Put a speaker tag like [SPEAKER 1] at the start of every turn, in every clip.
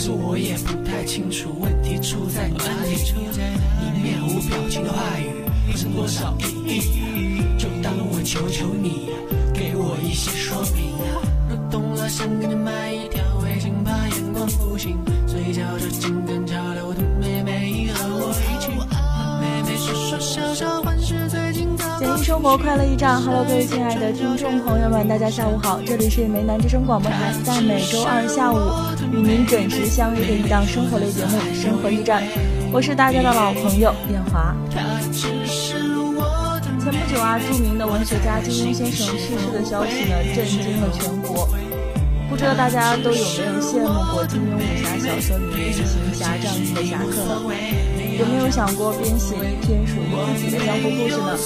[SPEAKER 1] 其实我也不太清楚问题出在哪里。你面无表情的话语，不剩多少意义？就当我求求你，给我一些说明。若懂了，想给你买
[SPEAKER 2] 生活，快乐驿站。Hello，各位亲爱的听众朋友们，大家下午好，这里是梅南之声广播台，在每周二下午与您准时相约的一档生活类节目《生活驿站》，我是大家的老朋友燕华。前不久啊，著名的文学家金庸先生逝世的消息呢，震惊了全国。不知道大家都有没有羡慕过金庸武侠小说里面行侠仗义的侠客呢？有没有想过编写一篇属于自己的江湖故事呢？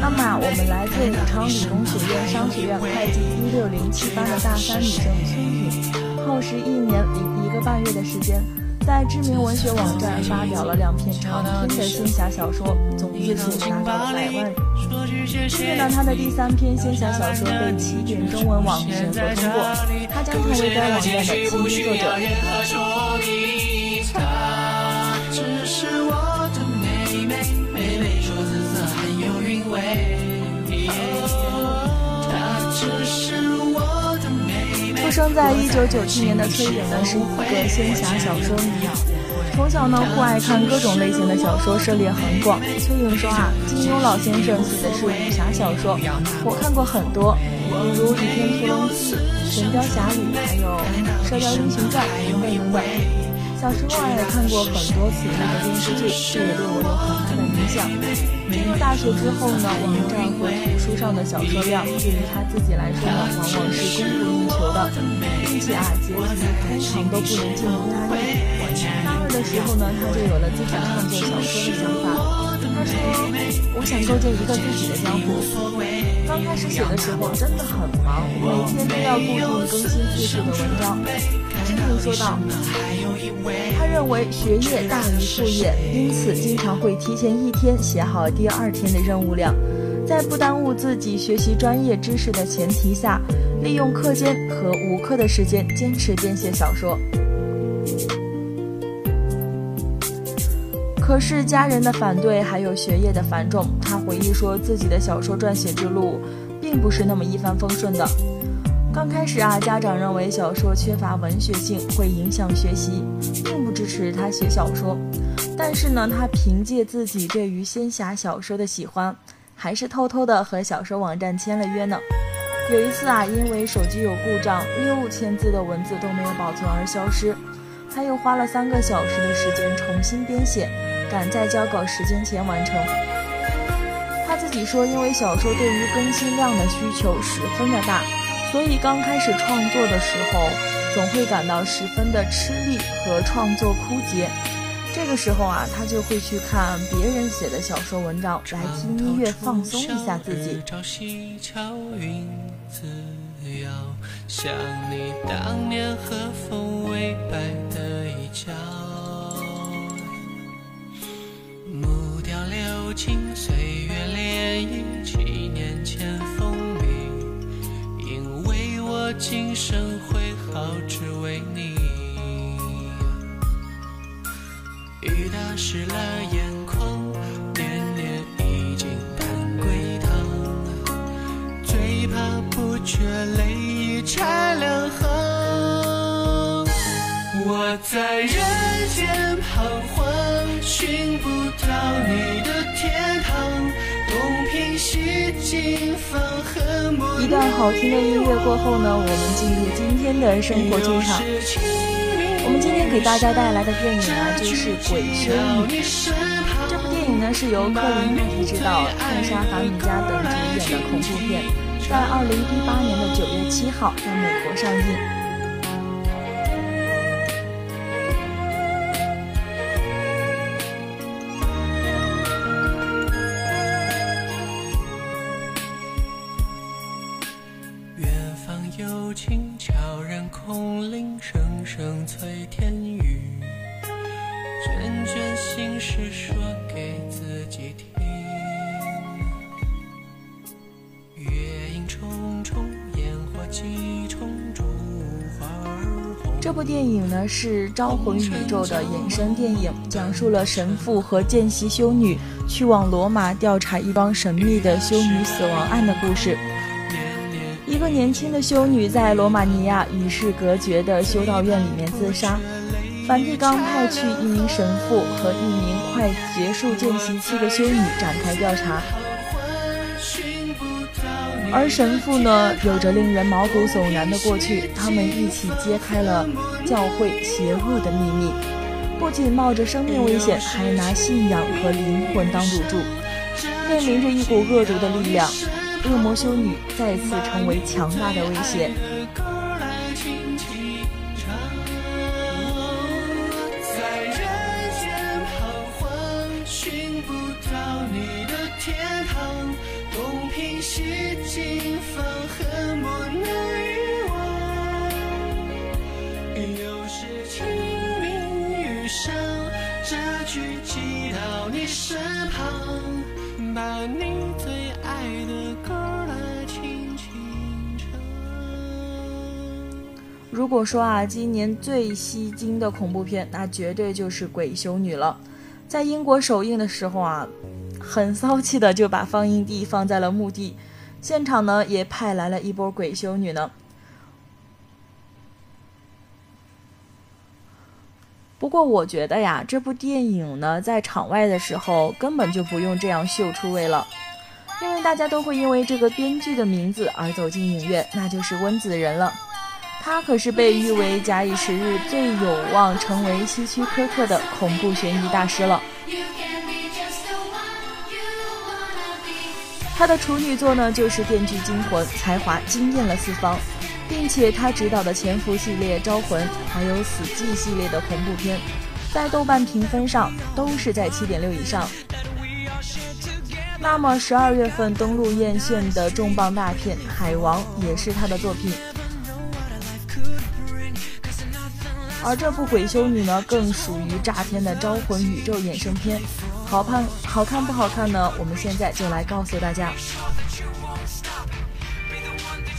[SPEAKER 2] 那么，我们来自武昌理工学院商学院会计一六零七班的大三女生崔允，耗时一年零一个半月的时间，在知名文学网站发表了两篇长篇的仙侠小说，总字数达到了百万。今天呢，他的第三篇仙侠小说被起点中文网审核通过，他将成为该网站的新作者。出生在一九九七年的崔允呢，是一个仙侠小说迷。从小呢，酷爱看各种类型的小说，涉猎很广。崔颖说啊，金庸老先生写的是武侠小说，我看过很多，比如《倚天屠龙记》《神雕侠侣》，还有《射雕英雄传》等等等等。小时候啊，也看过很多此类的电视剧，这也对我有很像。进入大学之后呢，网站和图书上的小说量对于他自己来说呢，往往是供不应求的，并且啊，结局通常都不能尽如他意。大二的时候呢，他就有了自己创作小说的想法。说：“我想构建一个自己的江湖。”刚开始写的时候真的很忙，每天都要固定更新自己的文章。金庸说道：“他认为学业大于副业，因此经常会提前一天写好第二天的任务量，在不耽误自己学习专业知识的前提下，利用课间和无课的时间坚持编写小说。可是家人的反对，还有学业的繁重，他回忆说自己的小说撰写之路，并不是那么一帆风顺的。”刚开始啊，家长认为小说缺乏文学性，会影响学习，并不支持他写小说。但是呢，他凭借自己对于仙侠小说的喜欢，还是偷偷的和小说网站签了约呢。有一次啊，因为手机有故障，六千字的文字都没有保存而消失，他又花了三个小时的时间重新编写，赶在交稿时间前完成。他自己说，因为小说对于更新量的需求十分的大。所以刚开始创作的时候，总会感到十分的吃力和创作枯竭。这个时候啊，他就会去看别人写的小说文章，来听音乐放松一下自己。
[SPEAKER 1] 想你当年和风微摆的衣角，流金，岁月涟漪，七年前风靡，因为我。今生会好，只为你。雨打湿了眼眶，年年已经盼归堂。最怕不觉泪已拆两行。我在人
[SPEAKER 2] 一段好听的音乐过后呢，我们进入今天的生活剧场。我们今天给大家带来的电影呢，就是《鬼修女》。这部电影呢，是由克林·麦迪执导，艾莎·法米加等主演的恐怖片，在二零一八年的九月七号在美国上映。接听这部电影呢，是招魂宇宙的衍生电影，讲述了神父和见习修女去往罗马调查一桩神秘的修女死亡案的故事。一个年轻的修女在罗马尼亚与世隔绝的修道院里面自杀。梵蒂冈派去一名神父和一名快结束见习期的修女展开调查。而神父呢，有着令人毛骨悚然的过去。他们一起揭开了教会邪恶的秘密，不仅冒着生命危险，还拿信仰和灵魂当赌注，面临着一股恶毒的力量。恶魔修女再次成为强大的威胁。如果说啊，今年最吸睛的恐怖片，那绝对就是《鬼修女》了。在英国首映的时候啊，很骚气的就把放映地放在了墓地，现场呢也派来了一波鬼修女呢。不过我觉得呀，这部电影呢在场外的时候根本就不用这样秀出位了，因为大家都会因为这个编剧的名字而走进影院，那就是温子仁了。他可是被誉为假以时日最有望成为希区柯克的恐怖悬疑大师了。他的处女作呢就是《电锯惊魂》，才华惊艳了四方，并且他执导的《潜伏》系列《招魂》，还有《死寂》系列的恐怖片，在豆瓣评分上都是在七点六以上。那么十二月份登陆院线的重磅大片《海王》也是他的作品。而这部《鬼修女》呢，更属于炸天的招魂宇宙衍生片，好看好看不好看呢？我们现在就来告诉大家。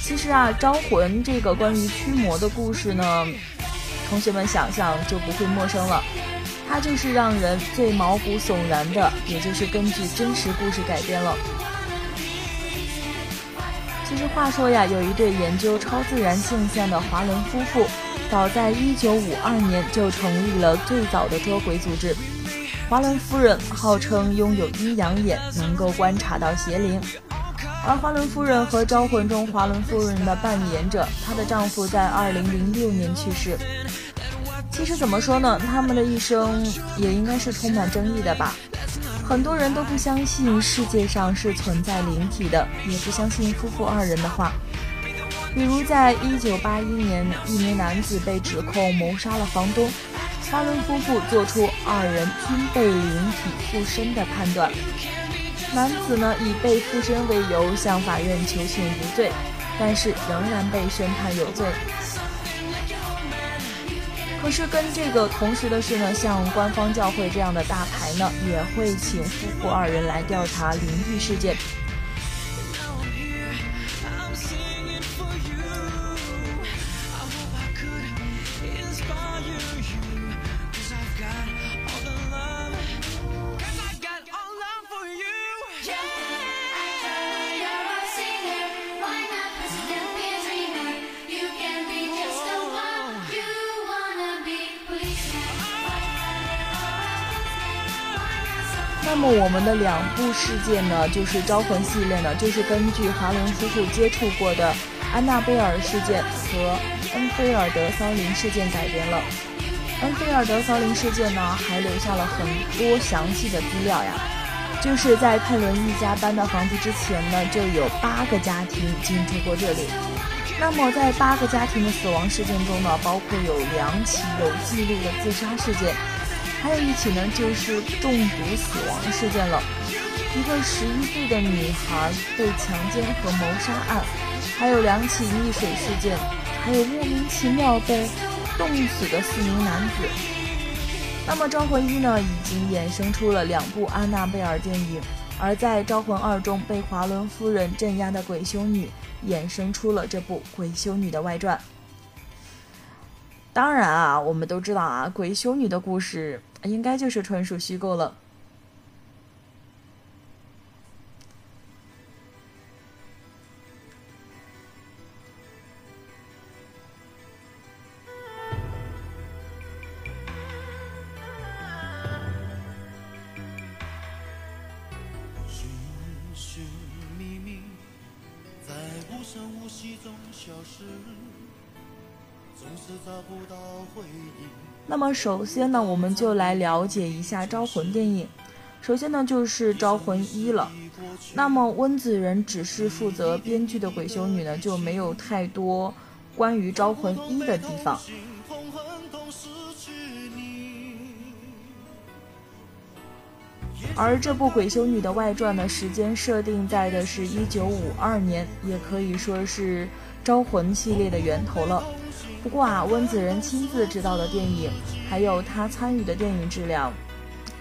[SPEAKER 2] 其实啊，招魂这个关于驱魔的故事呢，同学们想想就不会陌生了，它就是让人最毛骨悚然的，也就是根据真实故事改编了。其实话说呀，有一对研究超自然现象的华伦夫妇。早在1952年就成立了最早的捉鬼组织。华伦夫人号称拥有阴阳眼，能够观察到邪灵。而华伦夫人和《招魂》中华伦夫人的扮演者，她的丈夫在2006年去世。其实怎么说呢，他们的一生也应该是充满争议的吧。很多人都不相信世界上是存在灵体的，也不相信夫妇二人的话。比如，在一九八一年，一名男子被指控谋杀了房东，巴伦夫妇做出二人均被灵体附身的判断。男子呢以被附身为由向法院求情无罪，但是仍然被宣判有罪。可是跟这个同时的是呢，像官方教会这样的大牌呢，也会请夫妇二人来调查灵异事件。那么我们的两部事件呢，就是招魂系列呢，就是根据华伦夫妇接触过的安娜贝尔事件和恩菲尔德骚林事件改编了。恩菲尔德骚林事件呢，还留下了很多详细的资料呀，就是在佩伦一家搬到房子之前呢，就有八个家庭进驻过这里。那么在八个家庭的死亡事件中呢，包括有两起有记录的自杀事件。还有一起呢，就是中毒死亡事件了，一个十一岁的女孩被强奸和谋杀案，还有两起溺水事件，还有莫名其妙被冻死的四名男子。那么《招魂一》呢，已经衍生出了两部安娜贝尔电影，而在《招魂二》中被华伦夫人镇压的鬼修女，衍生出了这部鬼修女的外传。当然啊，我们都知道啊，鬼修女的故事应该就是纯属虚构了。寻寻觅觅，在无声无息中消失那么首先呢，我们就来了解一下《招魂》电影。首先呢，就是《招魂一》了。那么温子仁只是负责编剧的《鬼修女》呢，就没有太多关于《招魂一》的地方。而这部《鬼修女》的外传呢，时间设定在的是一九五二年，也可以说是《招魂》系列的源头了。不过啊，温子仁亲自执导的电影，还有他参与的电影质量，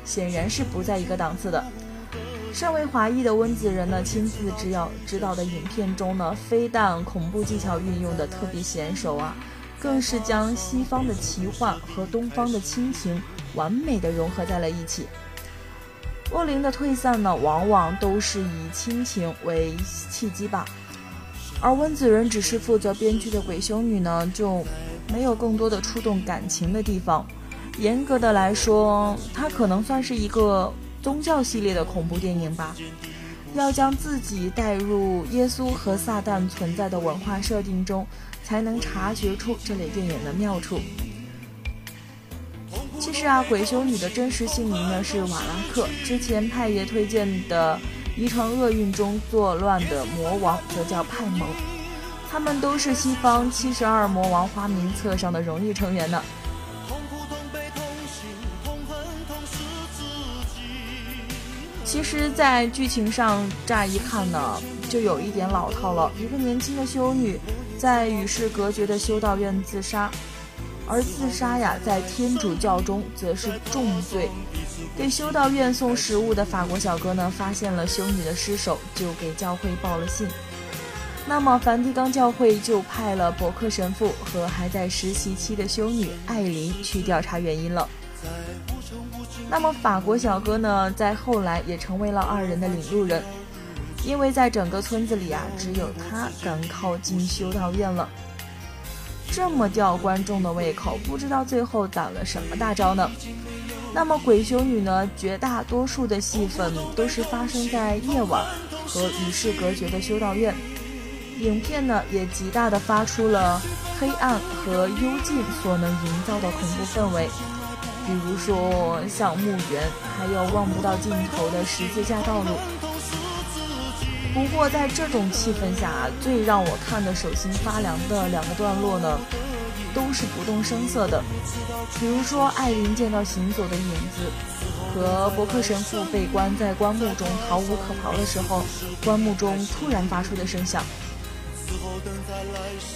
[SPEAKER 2] 显然是不在一个档次的。身为华裔的温子仁呢，亲自执导执导的影片中呢，非但恐怖技巧运用的特别娴熟啊，更是将西方的奇幻和东方的亲情完美的融合在了一起。恶灵的退散呢，往往都是以亲情为契机吧。而温子仁只是负责编剧的《鬼修女》呢，就没有更多的触动感情的地方。严格的来说，它可能算是一个宗教系列的恐怖电影吧。要将自己带入耶稣和撒旦存在的文化设定中，才能察觉出这类电影的妙处。其实啊，《鬼修女》的真实姓名呢是瓦拉克，之前太爷推荐的。遗传厄运中作乱的魔王则叫派蒙，他们都是西方七十二魔王花名册上的荣誉成员呢。其实，在剧情上乍一看呢，就有一点老套了。一个年轻的修女在与世隔绝的修道院自杀，而自杀呀，在天主教中则是重罪。给修道院送食物的法国小哥呢，发现了修女的尸首，就给教会报了信。那么梵蒂冈教会就派了伯克神父和还在实习期的修女艾琳去调查原因了。那么法国小哥呢，在后来也成为了二人的领路人，因为在整个村子里啊，只有他敢靠近修道院了。这么吊观众的胃口，不知道最后攒了什么大招呢？那么鬼修女呢？绝大多数的戏份都是发生在夜晚和与世隔绝的修道院。影片呢也极大的发出了黑暗和幽静所能营造的恐怖氛围，比如说像墓园，还有望不到尽头的十字架道路。不过在这种气氛下，最让我看的手心发凉的两个段落呢？都是不动声色的，比如说艾琳见到行走的影子，和伯克神父被关在棺木中逃无可逃的时候，棺木中突然发出的声响。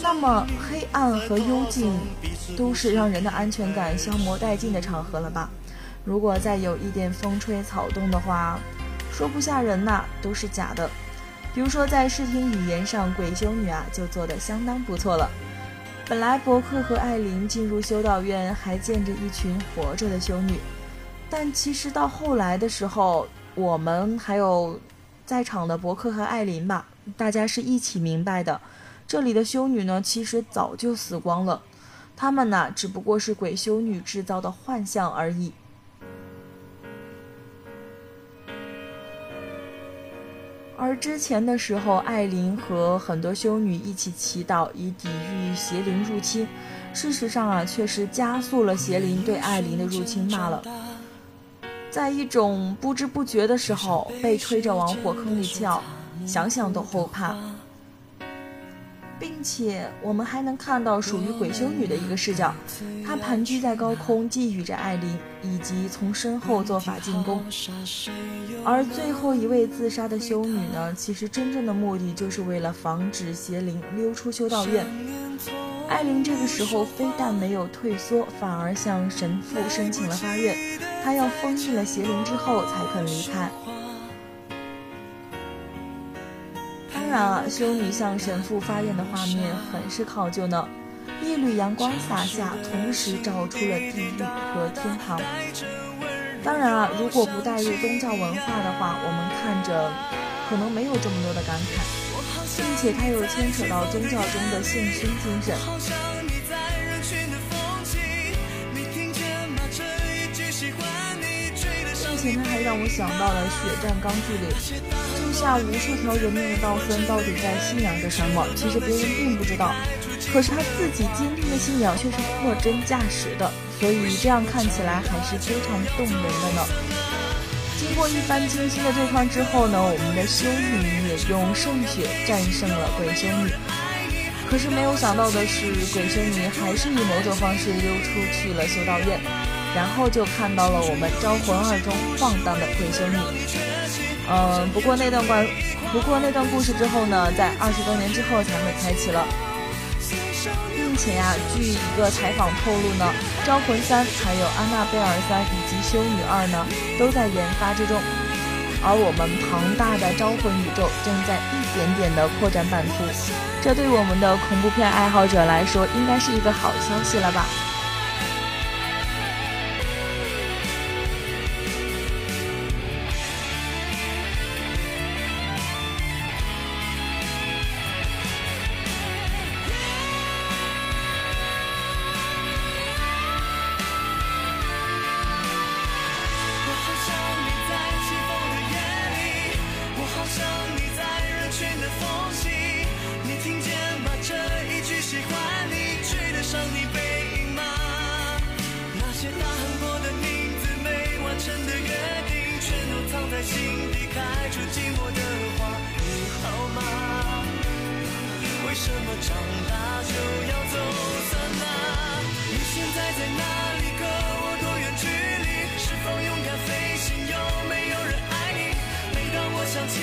[SPEAKER 2] 那么黑暗和幽静，都是让人的安全感消磨殆尽的场合了吧？如果再有一点风吹草动的话，说不吓人呐，都是假的。比如说在视听语言上，鬼修女啊就做得相当不错了。本来伯克和艾琳进入修道院还见着一群活着的修女，但其实到后来的时候，我们还有在场的伯克和艾琳吧，大家是一起明白的，这里的修女呢，其实早就死光了，她们呢，只不过是鬼修女制造的幻象而已。而之前的时候，艾琳和很多修女一起祈祷以抵御邪灵入侵。事实上啊，确实加速了邪灵对艾琳的入侵罢了。在一种不知不觉的时候，被推着往火坑里跳，想想都后怕。并且我们还能看到属于鬼修女的一个视角，她盘踞在高空觊觎着艾琳，以及从身后做法进攻。而最后一位自杀的修女呢，其实真正的目的就是为了防止邪灵溜出修道院。艾琳这个时候非但没有退缩，反而向神父申请了发愿，她要封印了邪灵之后才肯离开。当然啊，修女向神父发愿的画面很是考究呢。一缕阳光洒下，同时照出了地狱和天堂。当然啊，如果不带入宗教文化的话，我们看着可能没有这么多的感慨，并且它又牵扯到宗教中的献身精神。并且它还让我想到了血战钢锯岭，救下无数条人命的道森到底在信仰着什么？其实别人并不知道。可是他自己坚定的信仰却是货真价实的，所以这样看起来还是非常动人的呢。经过一番精心的对抗之后呢，我们的修女也用圣血战胜了鬼修女。可是没有想到的是，鬼修女还是以某种方式溜出去了修道院，然后就看到了我们招魂二中放荡的鬼修女。嗯，不过那段关，不过那段故事之后呢，在二十多年之后才会开启了。并且呀，据一个采访透露呢，《招魂三》还有《安娜贝尔三》以及《修女二》呢，都在研发之中。而我们庞大的招魂宇宙正在一点点的扩展版图，这对我们的恐怖片爱好者来说，应该是一个好消息了吧？
[SPEAKER 1] 想你在人群的缝隙你听见吗这一句喜欢你追得上你背影吗？
[SPEAKER 2] 那
[SPEAKER 1] 些大喊过的名字没完成的约定全都藏在心底开出寂寞的花你好吗？为什
[SPEAKER 2] 么长大就要走散啊？你现在
[SPEAKER 1] 在哪里？隔我多远距离？是否勇敢飞行？有没有人爱你？每当我想起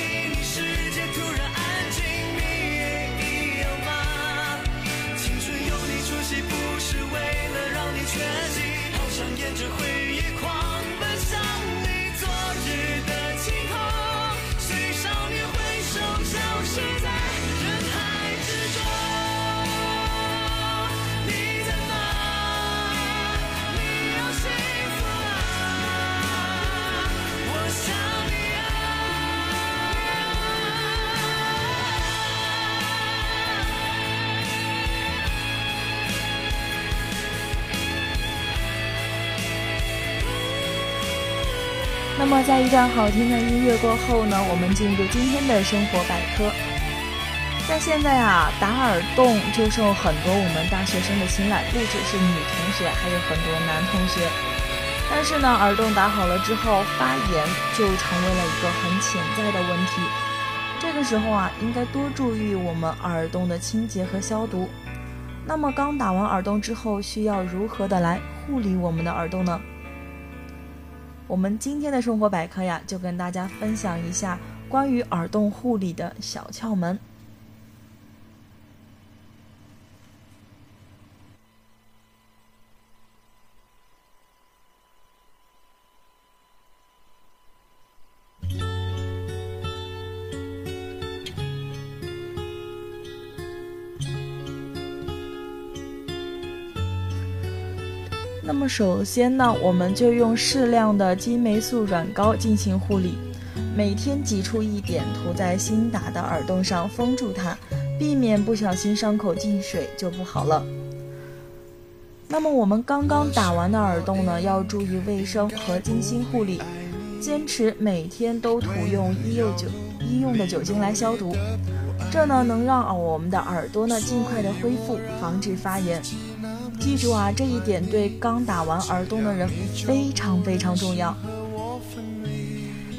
[SPEAKER 1] 只会。
[SPEAKER 2] 那么，在一段好听的音乐过后呢，我们进入今天的生活百科。在现在啊，打耳洞就受很多我们大学生的青睐，不只是女同学，还有很多男同学。但是呢，耳洞打好了之后，发炎就成为了一个很潜在的问题。这个时候啊，应该多注意我们耳洞的清洁和消毒。那么，刚打完耳洞之后，需要如何的来护理我们的耳洞呢？我们今天的生活百科呀，就跟大家分享一下关于耳洞护理的小窍门。那么首先呢，我们就用适量的金霉素软膏进行护理，每天挤出一点，涂在新打的耳洞上，封住它，避免不小心伤口进水就不好了。那么我们刚刚打完的耳洞呢，要注意卫生和精心护理，坚持每天都涂用医用酒医用的酒精来消毒，这呢能让我们的耳朵呢尽快的恢复，防止发炎。记住啊，这一点对刚打完耳洞的人非常非常重要。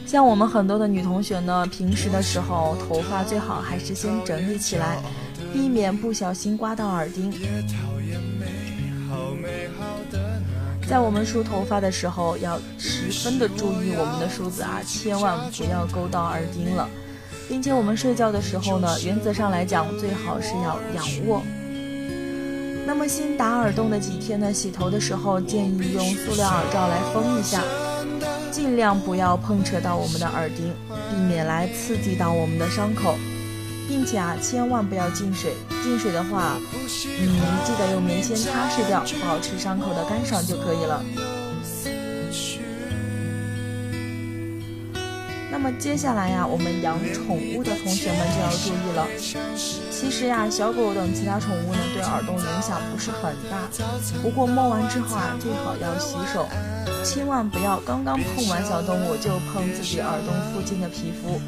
[SPEAKER 2] 像我们很多的女同学呢，平时的时候头发最好还是先整理起来，避免不小心刮到耳钉。在我们梳头发的时候，要十分的注意我们的梳子啊，千万不要勾到耳钉了，并且我们睡觉的时候呢，原则上来讲，最好是要仰卧。那么新打耳洞的几天呢，洗头的时候建议用塑料耳罩来封一下，尽量不要碰扯到我们的耳钉，避免来刺激到我们的伤口。并且啊，千万不要进水。进水的话，嗯，记得用棉签擦拭掉，保持伤口的干爽就可以了。那么接下来呀，我们养宠物的同学们就要注意了。其实呀，小狗等其他宠物呢，对耳洞影响不是很大。不过摸完之后啊，最好要洗手，千万不要刚刚碰完小动物就碰自己耳洞附近的皮肤。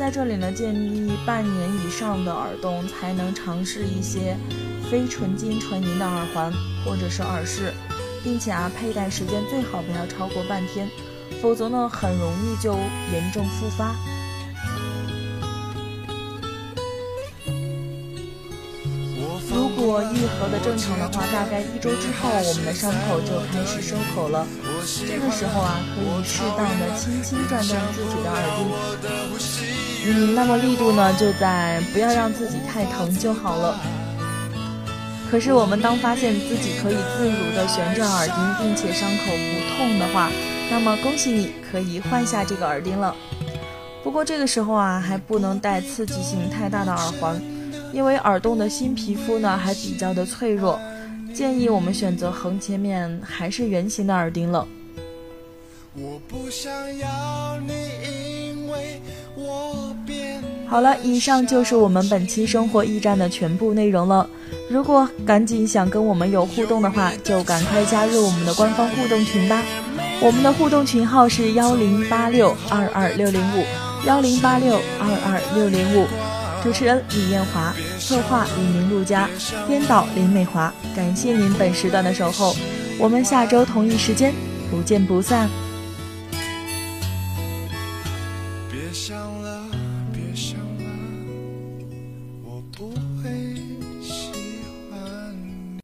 [SPEAKER 2] 在这里呢，建议半年以上的耳洞才能尝试一些非纯金纯银的耳环或者是耳饰，并且啊，佩戴时间最好不要超过半天，否则呢，很容易就严重复发。如果愈合的正常的话，大概一周之后，我们的伤口就开始收口了。这个时候啊，可以适当的轻轻转动自己的耳钉，嗯，那么力度呢，就在不要让自己太疼就好了。可是我们当发现自己可以自如的旋转耳钉，并且伤口不痛的话，那么恭喜你可以换下这个耳钉了。不过这个时候啊，还不能戴刺激性太大的耳环，因为耳洞的新皮肤呢还比较的脆弱。建议我们选择横切面还是圆形的耳钉了。我不想要你，因为好了，以上就是我们本期生活驿站的全部内容了。如果赶紧想跟我们有互动的话，就赶快加入我们的官方互动群吧。我们的互动群号是幺零八六二二六零五幺零八六二二六零五。主持人李艳华，策划李明陆佳，编导林美华。感谢您本时段的守候，我们下周同一时间不见不散。